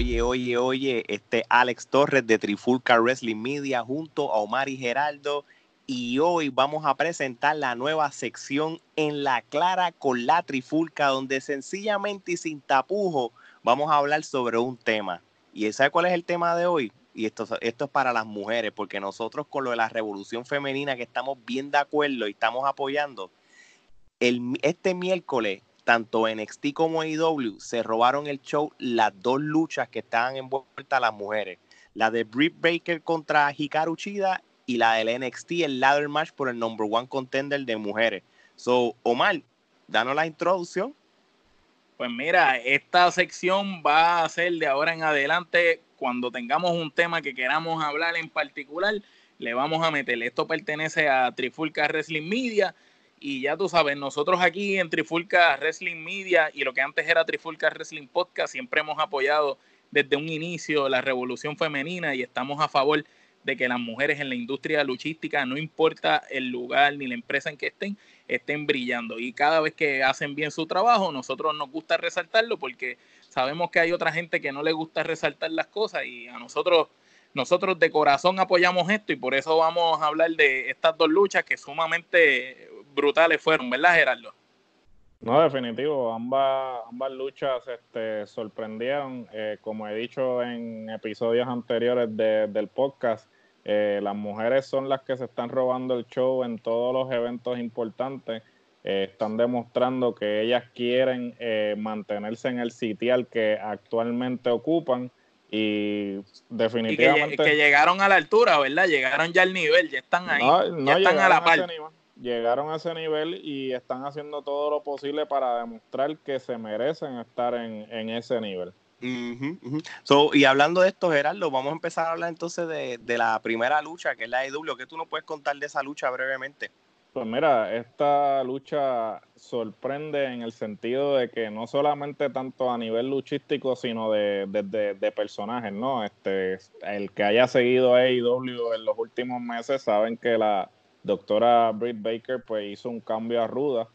Oye, oye, oye, este Alex Torres de Trifulca Wrestling Media junto a Omar y Geraldo. Y hoy vamos a presentar la nueva sección en la clara con la Trifulca, donde sencillamente y sin tapujo vamos a hablar sobre un tema. ¿Y sabe cuál es el tema de hoy? Y esto, esto es para las mujeres, porque nosotros con lo de la revolución femenina que estamos bien de acuerdo y estamos apoyando, el, este miércoles tanto NXT como AEW se robaron el show las dos luchas que estaban envueltas las mujeres. La de Britt Baker contra Hikaru Chida y la del NXT, el ladder match por el number one contender de mujeres. So, Omar, danos la introducción. Pues mira, esta sección va a ser de ahora en adelante, cuando tengamos un tema que queramos hablar en particular, le vamos a meter. Esto pertenece a Trifulca Wrestling Media y ya tú sabes, nosotros aquí en Trifulca Wrestling Media y lo que antes era Trifulca Wrestling Podcast, siempre hemos apoyado desde un inicio la revolución femenina y estamos a favor de que las mujeres en la industria luchística, no importa el lugar ni la empresa en que estén, estén brillando. Y cada vez que hacen bien su trabajo, nosotros nos gusta resaltarlo porque sabemos que hay otra gente que no le gusta resaltar las cosas y a nosotros nosotros de corazón apoyamos esto y por eso vamos a hablar de estas dos luchas que sumamente brutales fueron, ¿verdad, Gerardo? No, definitivo. Ambas, ambas luchas este, sorprendieron. Eh, como he dicho en episodios anteriores del podcast, eh, las mujeres son las que se están robando el show en todos los eventos importantes. Eh, están demostrando que ellas quieren mantenerse en el sitial que actualmente ocupan y definitivamente... que, llegaron a la altura, ¿verdad? Llegaron ya al nivel, ya están ahí, ya están a la par llegaron a ese nivel y están haciendo todo lo posible para demostrar que se merecen estar en, ese nivel. y hablando de esto, Gerardo, vamos a empezar a hablar entonces de, la primera lucha, que es la de W. ¿Qué tú nos puedes contar de esa lucha brevemente? Pues mira, esta lucha sorprende en el sentido de que no solamente tanto a nivel luchístico, sino de, de, de personajes, ¿no? Este, el que haya seguido a AEW en los últimos meses saben que la, doctora Britt Baker pues hizo un cambio a ruda.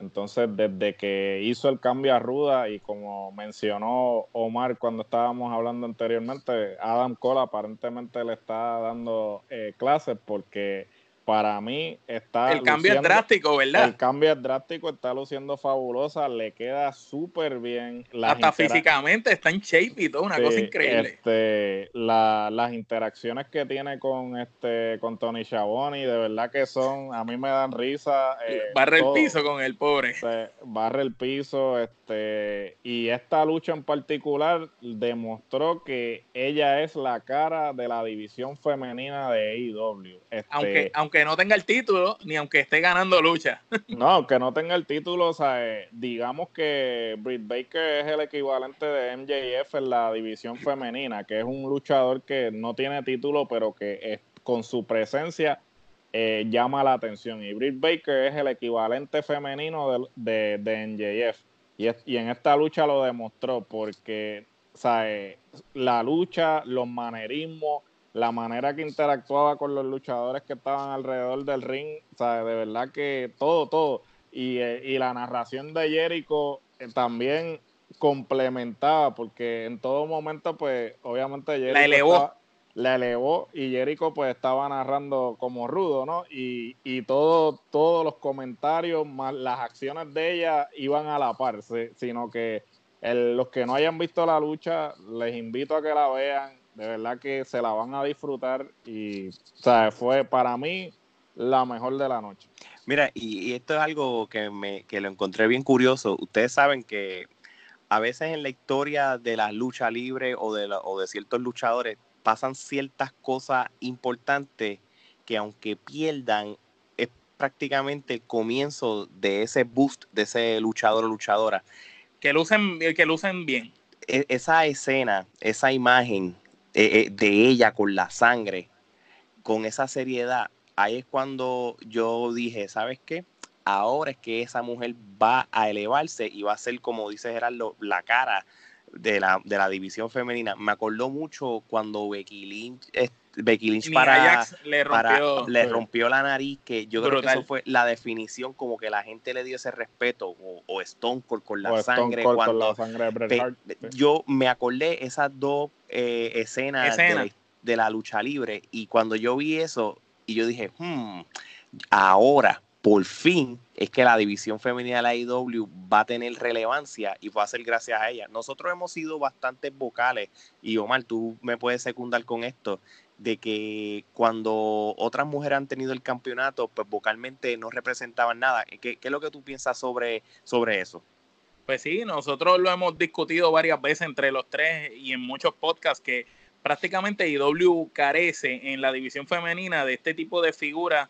Entonces, desde que hizo el cambio a ruda y como mencionó Omar cuando estábamos hablando anteriormente, Adam Cole aparentemente le está dando eh, clases porque para mí está... El cambio es drástico, ¿verdad? El cambio es drástico, está luciendo fabulosa, le queda súper bien. Hasta físicamente está en shape y todo, una cosa increíble. Este, las interacciones que tiene con este con Tony Schiavone, de verdad que son, a mí me dan risa. Eh, barre el piso con el pobre. barre el piso, este, y esta lucha en particular demostró que ella es la cara de la división femenina de AEW. Este, aunque, aunque no tenga el título, ni aunque esté ganando lucha. No, aunque no tenga el título, o sea, eh, digamos que Britt Baker es el equivalente de MJF en la división femenina, que es un luchador que no tiene título, pero que con su presencia eh, llama la atención. Y Britt Baker es el equivalente femenino de, de, MJF. Y, y, en esta lucha lo demostró, porque o sea, eh, la lucha, los manerismos, la manera que interactuaba con los luchadores que estaban alrededor del ring, o sea, de verdad que todo, todo. Y, eh, la narración de Jericho eh, también complementaba, porque en todo momento, pues, obviamente Jericho la elevó. la elevó y Jericho pues estaba narrando como rudo, ¿no? Y, y todo, todos los comentarios, más las acciones de ella iban a la par, sino que los que no hayan visto la lucha, les invito a que la vean de verdad que se la van a disfrutar y, o sea, fue para mí la mejor de la noche. Mira, y, esto es algo que, me, que lo encontré bien curioso. Ustedes saben que a veces en la historia de la lucha libre o de, o de ciertos luchadores pasan ciertas cosas importantes que aunque pierdan, es prácticamente el comienzo de ese boost de ese luchador o luchadora. Que lucen, que lucen bien. E, esa escena, esa imagen eh, eh, de ella con la sangre, con esa seriedad, ahí es cuando yo dije, ¿sabes qué? Ahora es que esa mujer va a elevarse y va a ser, como dice Gerardo, la cara de la, de la división femenina. Me acordó mucho cuando Becky Lynch Becky Lynch para, le, rompió, le rompió la nariz, que yo creo que eso fue la definición, como que la gente le dio ese respeto, o, Stone Cold con la sangre. cuando Yo me acordé esas dos eh, escenas de, la, lucha libre, y cuando yo vi eso, y yo dije, hmm, ahora, por fin, es que la división femenina de la IW va a tener relevancia y va a ser gracias a ella. Nosotros hemos sido bastante vocales, y Omar, tú me puedes secundar con esto, de que cuando otras mujeres han tenido el campeonato, pues vocalmente no representaban nada. ¿Qué, es lo que tú piensas sobre, sobre eso? Pues sí, nosotros lo hemos discutido varias veces entre los tres y en muchos podcasts que prácticamente IW carece en la división femenina de este tipo de figuras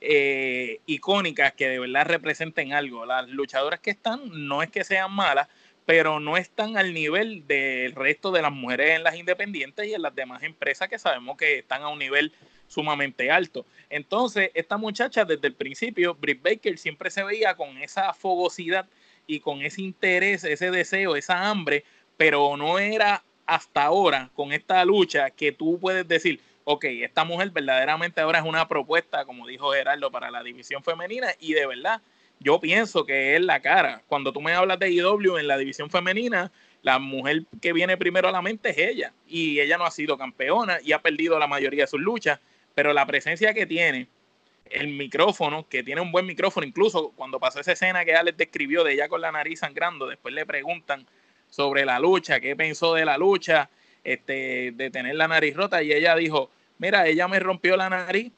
eh, icónicas que de verdad representen algo. Las luchadoras que están no es que sean malas, pero no están al nivel del resto de las mujeres en las independientes y en las demás empresas que sabemos que están a un nivel sumamente alto. Entonces, esta muchacha desde el principio, Britt Baker, siempre se veía con esa fogosidad y con ese interés, ese deseo, esa hambre, pero no era hasta ahora con esta lucha que tú puedes decir, ok, esta mujer verdaderamente ahora es una propuesta, como dijo Gerardo, para la división femenina y de verdad yo pienso que es la cara. Cuando tú me hablas de IW en la división femenina, la mujer que viene primero a la mente es ella. Y ella no ha sido campeona y ha perdido la mayoría de sus luchas, pero la presencia que tiene, el micrófono, que tiene un buen micrófono, incluso cuando pasó esa escena que Alex describió de ella con la nariz sangrando, después le preguntan sobre la lucha, qué pensó de la lucha, este, de tener la nariz rota, y ella dijo, mira, ella me rompió la nariz,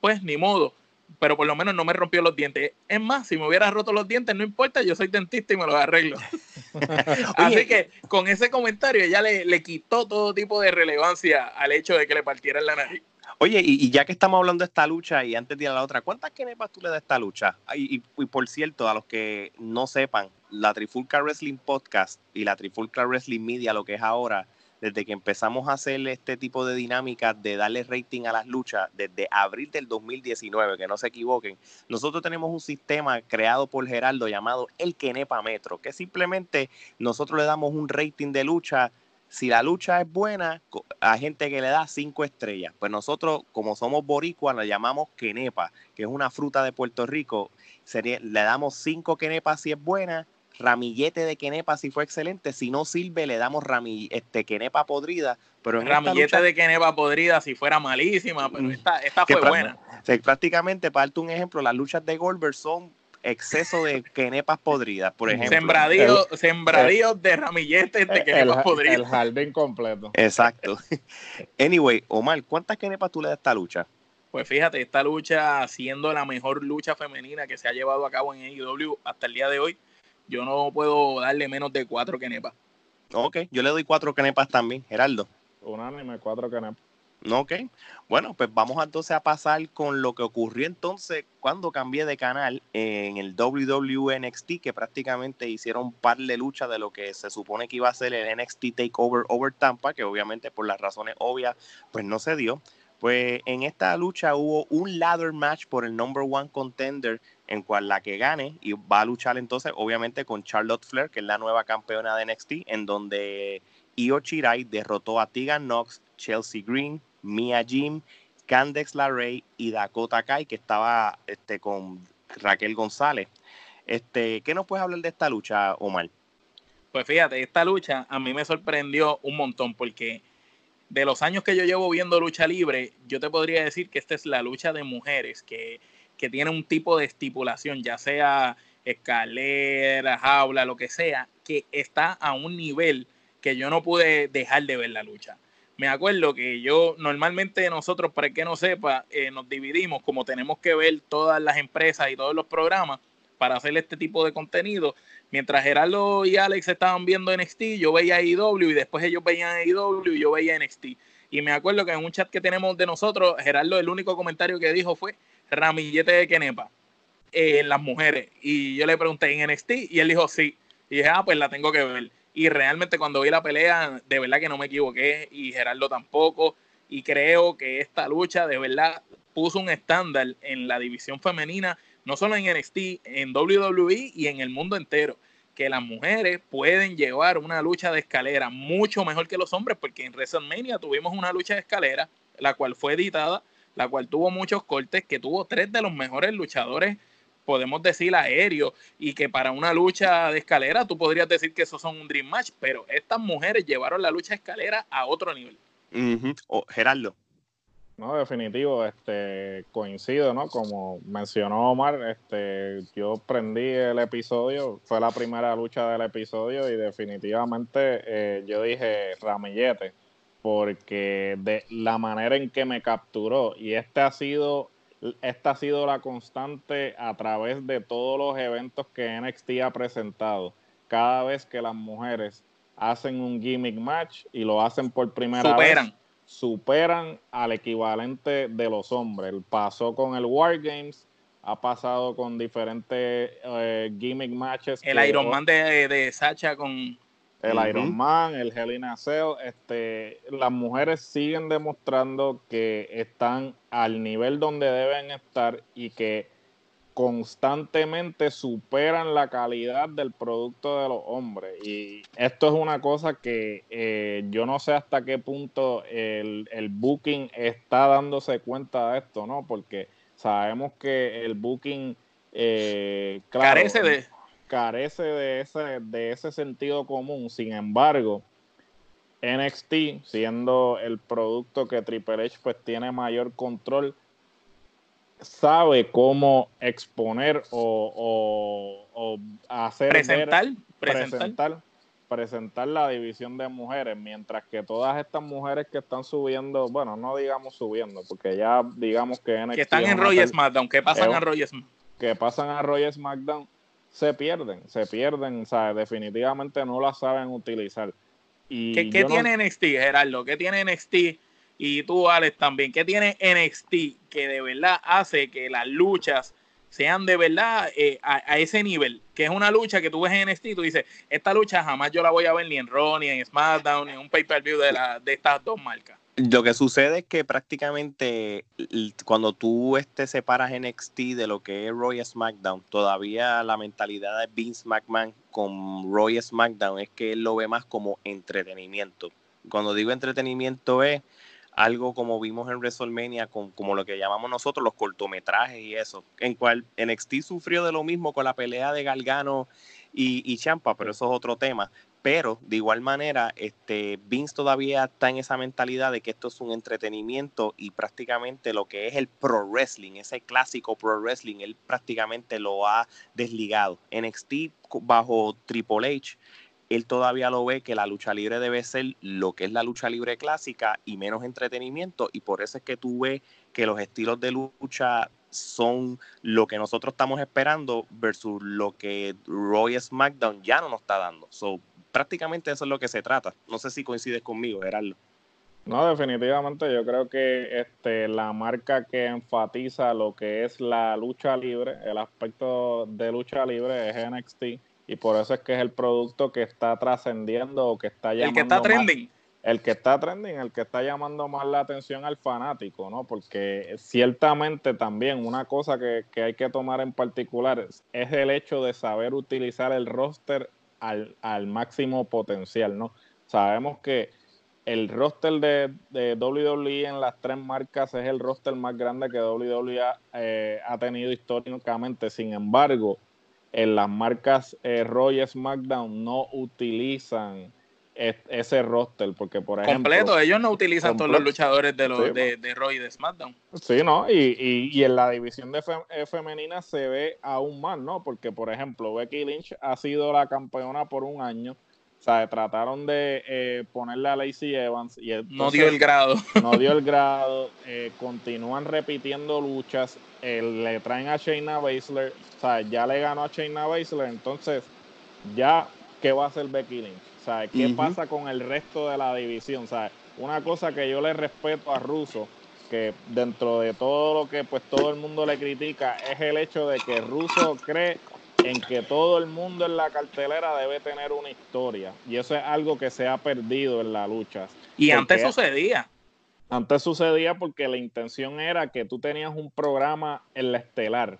pues ni modo, pero por lo menos no me rompió los dientes. Es más, si me hubiera roto los dientes, no importa, yo soy dentista y me los arreglo. Así que con ese comentario ella le, le, quitó todo tipo de relevancia al hecho de que le partieran la nariz. Oye, y, ya que estamos hablando de esta lucha y antes de ir a la otra, ¿cuántas kenepas tú le das a esta lucha? Y, y, por cierto, a los que no sepan, la Trifulca Wrestling Podcast y la Trifulca Wrestling Media, lo que es ahora, desde que empezamos a hacer este tipo de dinámicas de darle rating a las luchas desde abril del 2019, que no se equivoquen, nosotros tenemos un sistema creado por Geraldo llamado el Kenepa Metro, que simplemente nosotros le damos un rating de lucha. Si la lucha es buena, a gente que le da cinco estrellas. Pues nosotros, como somos boricuas, la llamamos quenepa, que es una fruta de Puerto Rico. Sería, le damos cinco quenepas si es buena, ramillete de quenepa si fue excelente, si no sirve le damos ramillete, este, quenepa podrida, pero en ramillete de quenepa podrida si fuera malísima, pero mm. esta, esta fue buena. prácticamente, para darte un ejemplo, las luchas de Goldberg son exceso de quenepas podridas, por ejemplo. Sembradíos, de ramilletes de quenepas podridas. El jardín completo. Exacto. Anyway, Omar, ¿cuántas quenepas tú le das a esta lucha? Pues fíjate, esta lucha siendo la mejor lucha femenina que se ha llevado a cabo en AEW hasta el día de hoy, yo no puedo darle menos de cuatro kenepas. Ok, yo le doy cuatro kenepas también, Geraldo. Unánime, cuatro kenepas. Ok, bueno, pues vamos entonces a pasar con lo que ocurrió entonces cuando cambié de canal en el WWNXT, que prácticamente hicieron un par de luchas de lo que se supone que iba a ser el NXT Takeover Over Tampa, que obviamente por las razones obvias, pues no se dio. Pues en esta lucha hubo un ladder match por el number one contender en cual la que gane y va a luchar entonces obviamente con Charlotte Flair, que es la nueva campeona de NXT, en donde Io Shirai derrotó a Tegan Knox, Chelsea Green, Mia Jim, Candex LaRey y Dakota Kai, que estaba este, con Raquel González. Este, ¿Qué nos puedes hablar de esta lucha, Omar? Pues fíjate, esta lucha a mí me sorprendió un montón porque de los años que yo llevo viendo lucha libre, yo te podría decir que esta es la lucha de mujeres que que tiene un tipo de estipulación, ya sea escalera, jaula, lo que sea, que está a un nivel que yo no pude dejar de ver la lucha. Me acuerdo que yo normalmente nosotros, para el que no sepa, eh, nos dividimos como tenemos que ver todas las empresas y todos los programas para hacer este tipo de contenido. Mientras Gerardo y Alex estaban viendo NXT, yo veía IW y después ellos veían IW y yo veía NXT. Y me acuerdo que en un chat que tenemos de nosotros, Gerardo el único comentario que dijo fue, ramillete de Kenepa en las mujeres. Y yo le pregunté en NXT y él dijo sí. Y dije, ah, pues la tengo que ver. Y realmente cuando vi la pelea, de verdad que no me equivoqué y Gerardo tampoco. Y creo que esta lucha de verdad puso un estándar en la división femenina, no solo en NXT, en WWE y en el mundo entero. Que las mujeres pueden llevar una lucha de escalera mucho mejor que los hombres, porque en WrestleMania tuvimos una lucha de escalera la cual fue editada, la cual tuvo muchos cortes, que tuvo tres de los mejores luchadores, podemos decir aéreos, y que para una lucha de escalera tú podrías decir que esos son un dream match, pero estas mujeres llevaron la lucha de escalera a otro nivel. Gerardo. No, definitivo, este, coincido, ¿no? Como mencionó Omar, este, yo prendí el episodio, fue la primera lucha del episodio y definitivamente eh, yo dije ramillete, porque de la manera en que me capturó y este ha sido, esta ha sido la constante a través de todos los eventos que NXT ha presentado. Cada vez que las mujeres hacen un gimmick match y lo hacen por primera Superan. vez superan al equivalente de los hombres. Pasó con el War Games, ha pasado con diferentes eh, gimmick matches. El Iron Man de, de, Sacha con... El Iron Man, el Hell in a Cell, este, las mujeres siguen demostrando que están al nivel donde deben estar y que constantemente superan la calidad del producto de los hombres. Y esto es una cosa que eh, yo no sé hasta qué punto el, el, booking está dándose cuenta de esto, ¿no? Porque sabemos que el booking eh, carece de carece de ese, de ese sentido común. Sin embargo, NXT, siendo el producto que Triple H pues tiene mayor control, sabe cómo exponer o, hacer presentar, presentar, presentar, la división de mujeres, mientras que todas estas mujeres que están subiendo, bueno, no digamos subiendo, porque ya digamos que, que están en Roy SmackDown, que pasan a Roy que pasan a SmackDown, se pierden, se pierden, o sea, definitivamente no la saben utilizar. Y ¿Qué, tiene NXT, Gerardo? ¿Qué tiene NXT? y tú, Alex, también. ¿Qué tiene NXT que de verdad hace que las luchas sean de verdad eh, a, ese nivel? Que es una lucha que tú ves en NXT y tú dices, esta lucha jamás yo la voy a ver ni en Raw, ni en SmackDown, ni en un pay-per-view de, la, de estas dos marcas. Lo que sucede es que prácticamente cuando tú este, separas NXT de lo que es Roy SmackDown, todavía la mentalidad de Vince McMahon con Roy SmackDown es que él lo ve más como entretenimiento. Cuando digo entretenimiento es algo como vimos en WrestleMania, con, como lo que llamamos nosotros los cortometrajes y eso, en cual NXT sufrió de lo mismo con la pelea de Galgano y, y Champa, pero eso es otro tema. Pero de igual manera, este, Vince todavía está en esa mentalidad de que esto es un entretenimiento y prácticamente lo que es el pro wrestling, ese clásico pro wrestling, él prácticamente lo ha desligado. NXT bajo Triple H él todavía lo ve que la lucha libre debe ser lo que es la lucha libre clásica y menos entretenimiento y por eso es que tú ves que los estilos de lucha son lo que nosotros estamos esperando versus lo que Roy SmackDown ya no nos está dando. Prácticamente eso es lo que se trata. No sé si coincides conmigo, Gerardo. No, definitivamente yo creo que este, la marca que enfatiza lo que es la lucha libre, el aspecto de lucha libre es NXT y por eso es que es el producto que está trascendiendo o que está llamando. El que está trending. el que está trending, el que está llamando más la atención al fanático, ¿no? Porque ciertamente también una cosa que, hay que tomar en particular es, el hecho de saber utilizar el roster al, al máximo potencial, ¿no? Sabemos que el roster de, WWE en las tres marcas es el roster más grande que WWE eh, ha tenido históricamente. Sin embargo, en las marcas eh, Roy SmackDown no utilizan ese roster, porque por ejemplo... Completo, ellos no utilizan todos los luchadores de, los, de, de, Roy de SmackDown. Sí, ¿no? Y, y, en la división de eh, femenina se ve aún más, ¿no? Porque, por ejemplo, Becky Lynch ha sido la campeona por un año, o sea, trataron de eh, ponerle a Lacey Evans y no dio el grado. No dio el grado, eh, continúan repitiendo luchas, le traen a Shayna Baszler, o sea, ya le ganó a Shayna Baszler, entonces ya, ¿qué va a hacer Becky Lynch? Sea, ¿qué pasa con el resto de la división? O sea, una cosa que yo le respeto a Russo, que dentro de todo lo que pues todo el mundo le critica, es el hecho de que Russo cree en que todo el mundo en la cartelera debe tener una historia. Y eso es algo que se ha perdido en la lucha. Y antes sucedía. Antes sucedía porque la intención era que tú tenías un programa en la estelar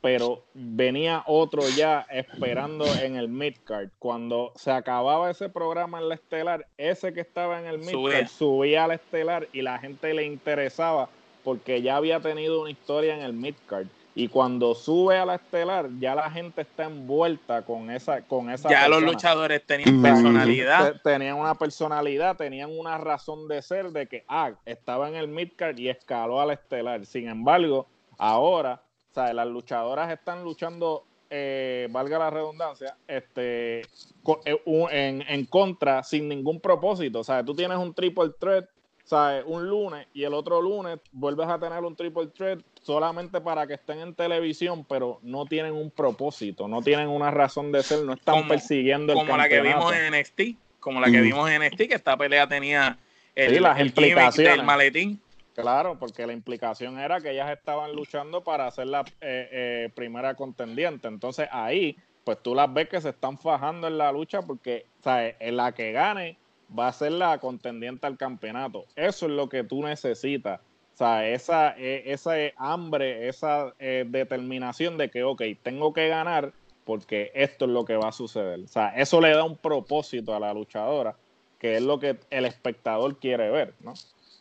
pero venía otro ya esperando en el midcard. Cuando se acababa ese programa en la estelar, ese que estaba en el midcard subía. subía a la estelar y la gente le interesaba porque ya había tenido una historia en el midcard. Y cuando sube a la estelar, ya la gente está envuelta con esa con esa Ya los luchadores tenían personalidad. Tenían una personalidad, tenían una razón de ser de que, ah, estaba en el midcard y escaló a la estelar. Sin embargo, ahora, las luchadoras están luchando, eh, valga la redundancia, este, eh, en, en contra sin ningún propósito. O sea, tú tienes un triple threat ¿sabes? Un lunes y el otro lunes vuelves a tener un triple threat solamente para que estén en televisión, pero no tienen un propósito, no tienen una razón de ser, no están persiguiendo el Como la que vimos en NXT, como la que vimos en NXT, que esta pelea tenía el, las implicaciones. maletín. Claro, porque la implicación era que ellas estaban luchando para ser la eh, eh, primera contendiente. Entonces ahí, pues tú las ves que se están fajando en la lucha porque, ¿sabes? En la que gane va a ser la contendiente al campeonato. Eso es lo que tú necesitas. O sea, esa, e, esa hambre, esa eh, determinación de que, ok, tengo que ganar porque esto es lo que va a suceder. O sea, eso le da un propósito a la luchadora, que es lo que el espectador quiere ver, ¿no?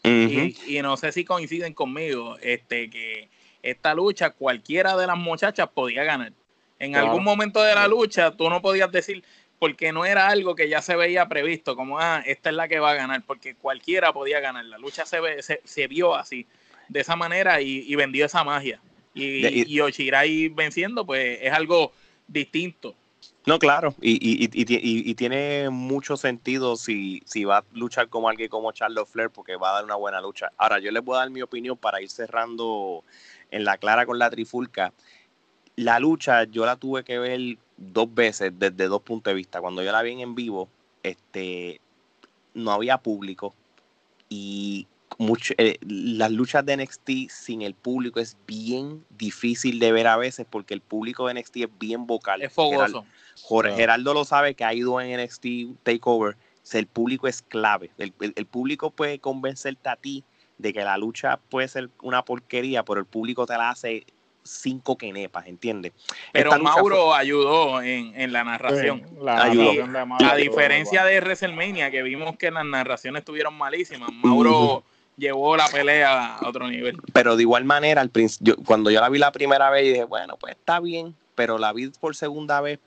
Y, no sé si coinciden conmigo, este, que esta lucha cualquiera de las muchachas podía ganar. En algún momento de la lucha tú no podías decir, porque no era algo que ya se veía previsto, como, ah, esta es la que va a ganar, porque cualquiera podía ganar. La lucha se, ve, se, vio así, de esa manera, y, vendió esa magia. Y, y, Oshirai venciendo, pues es algo distinto. No, claro, y, tiene mucho sentido si, si va a luchar como alguien como Charles Flair, porque va a dar una buena lucha. Ahora, yo les voy a dar mi opinión para ir cerrando en la clara con la trifulca. La lucha yo la tuve que ver dos veces desde dos puntos de vista. Cuando yo la vi en vivo, este, no había público y mucho, eh, las luchas de NXT sin el público es bien difícil de ver a veces porque el público de NXT es bien vocal. Es fogoso. Jorge Geraldo lo sabe que ha ido en NXT Takeover. el público es clave. El, el, público puede convencerte a ti de que la lucha puede ser una porquería, pero el público te la hace cinco quenepas, ¿entiendes? Pero Mauro ayudó en, la narración. A diferencia de WrestleMania, que vimos que las narraciones estuvieron malísimas, Mauro llevó la pelea a otro nivel. Pero de igual manera, al cuando yo la vi la primera vez, dije, bueno, pues está bien, pero la vi por segunda vez,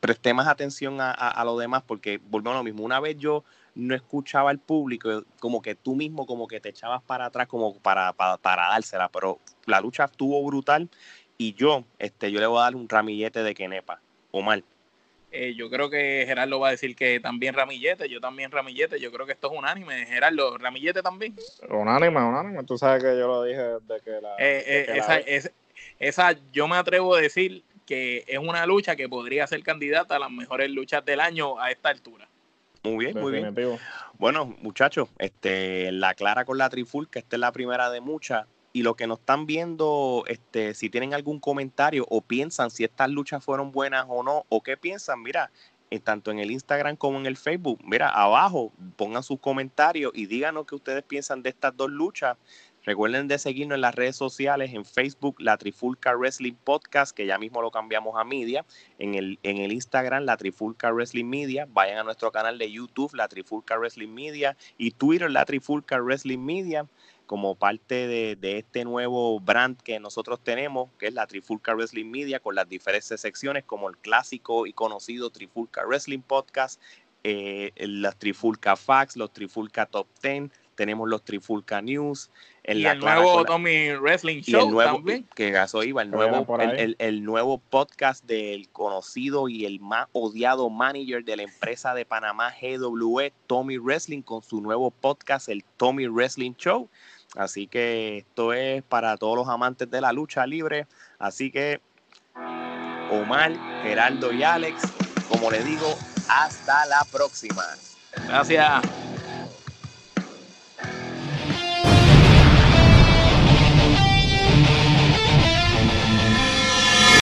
presté más atención a, a, lo demás, porque volvemos a lo mismo. Una vez yo no escuchaba al público, como que tú mismo como que te echabas para atrás como para, para, dársela, pero la lucha estuvo brutal y yo, este, yo le voy a dar un ramillete de Kenepa, Omar. Eh, yo creo que Gerardo va a decir que también ramillete, yo también ramillete, yo creo que esto es unánime. Gerardo, ramillete también. Unánime, unánime, tú sabes que yo lo dije desde que la... Eh, eh, esa, esa, yo me atrevo a decir que es una lucha que podría ser candidata a las mejores luchas del año a esta altura. Muy bien, muy bien. Bueno, muchachos, este, la clara con la trifulca, esta es la primera de muchas. Y lo que nos están viendo, este, si tienen algún comentario o piensan si estas luchas fueron buenas o no, o qué piensan, mira, en, tanto en el Instagram como en el Facebook, mira, abajo pongan sus comentarios y díganos qué ustedes piensan de estas dos luchas. Recuerden de seguirnos en las redes sociales, en Facebook, la Trifulca Wrestling Podcast, que ya mismo lo cambiamos a media, en el, en el Instagram, la Trifulca Wrestling Media, vayan a nuestro canal de YouTube, la Trifulca Wrestling Media, y Twitter, la Trifulca Wrestling Media, como parte de, de este nuevo brand que nosotros tenemos, que es la Trifulca Wrestling Media, con las diferentes secciones, como el clásico y conocido Trifulca Wrestling Podcast, eh, las Trifulca Facts, los Trifulca Top 10, tenemos los Trifulca News. y el nuevo Tommy Wrestling Show también. Que Gaso iba, el nuevo, el, nuevo podcast del conocido y el más odiado manager de la empresa de Panamá GWE, Tommy Wrestling, con su nuevo podcast, el Tommy Wrestling Show. Así que esto es para todos los amantes de la lucha libre. Así que Omar, Geraldo y Alex, como le digo, hasta la próxima. Gracias.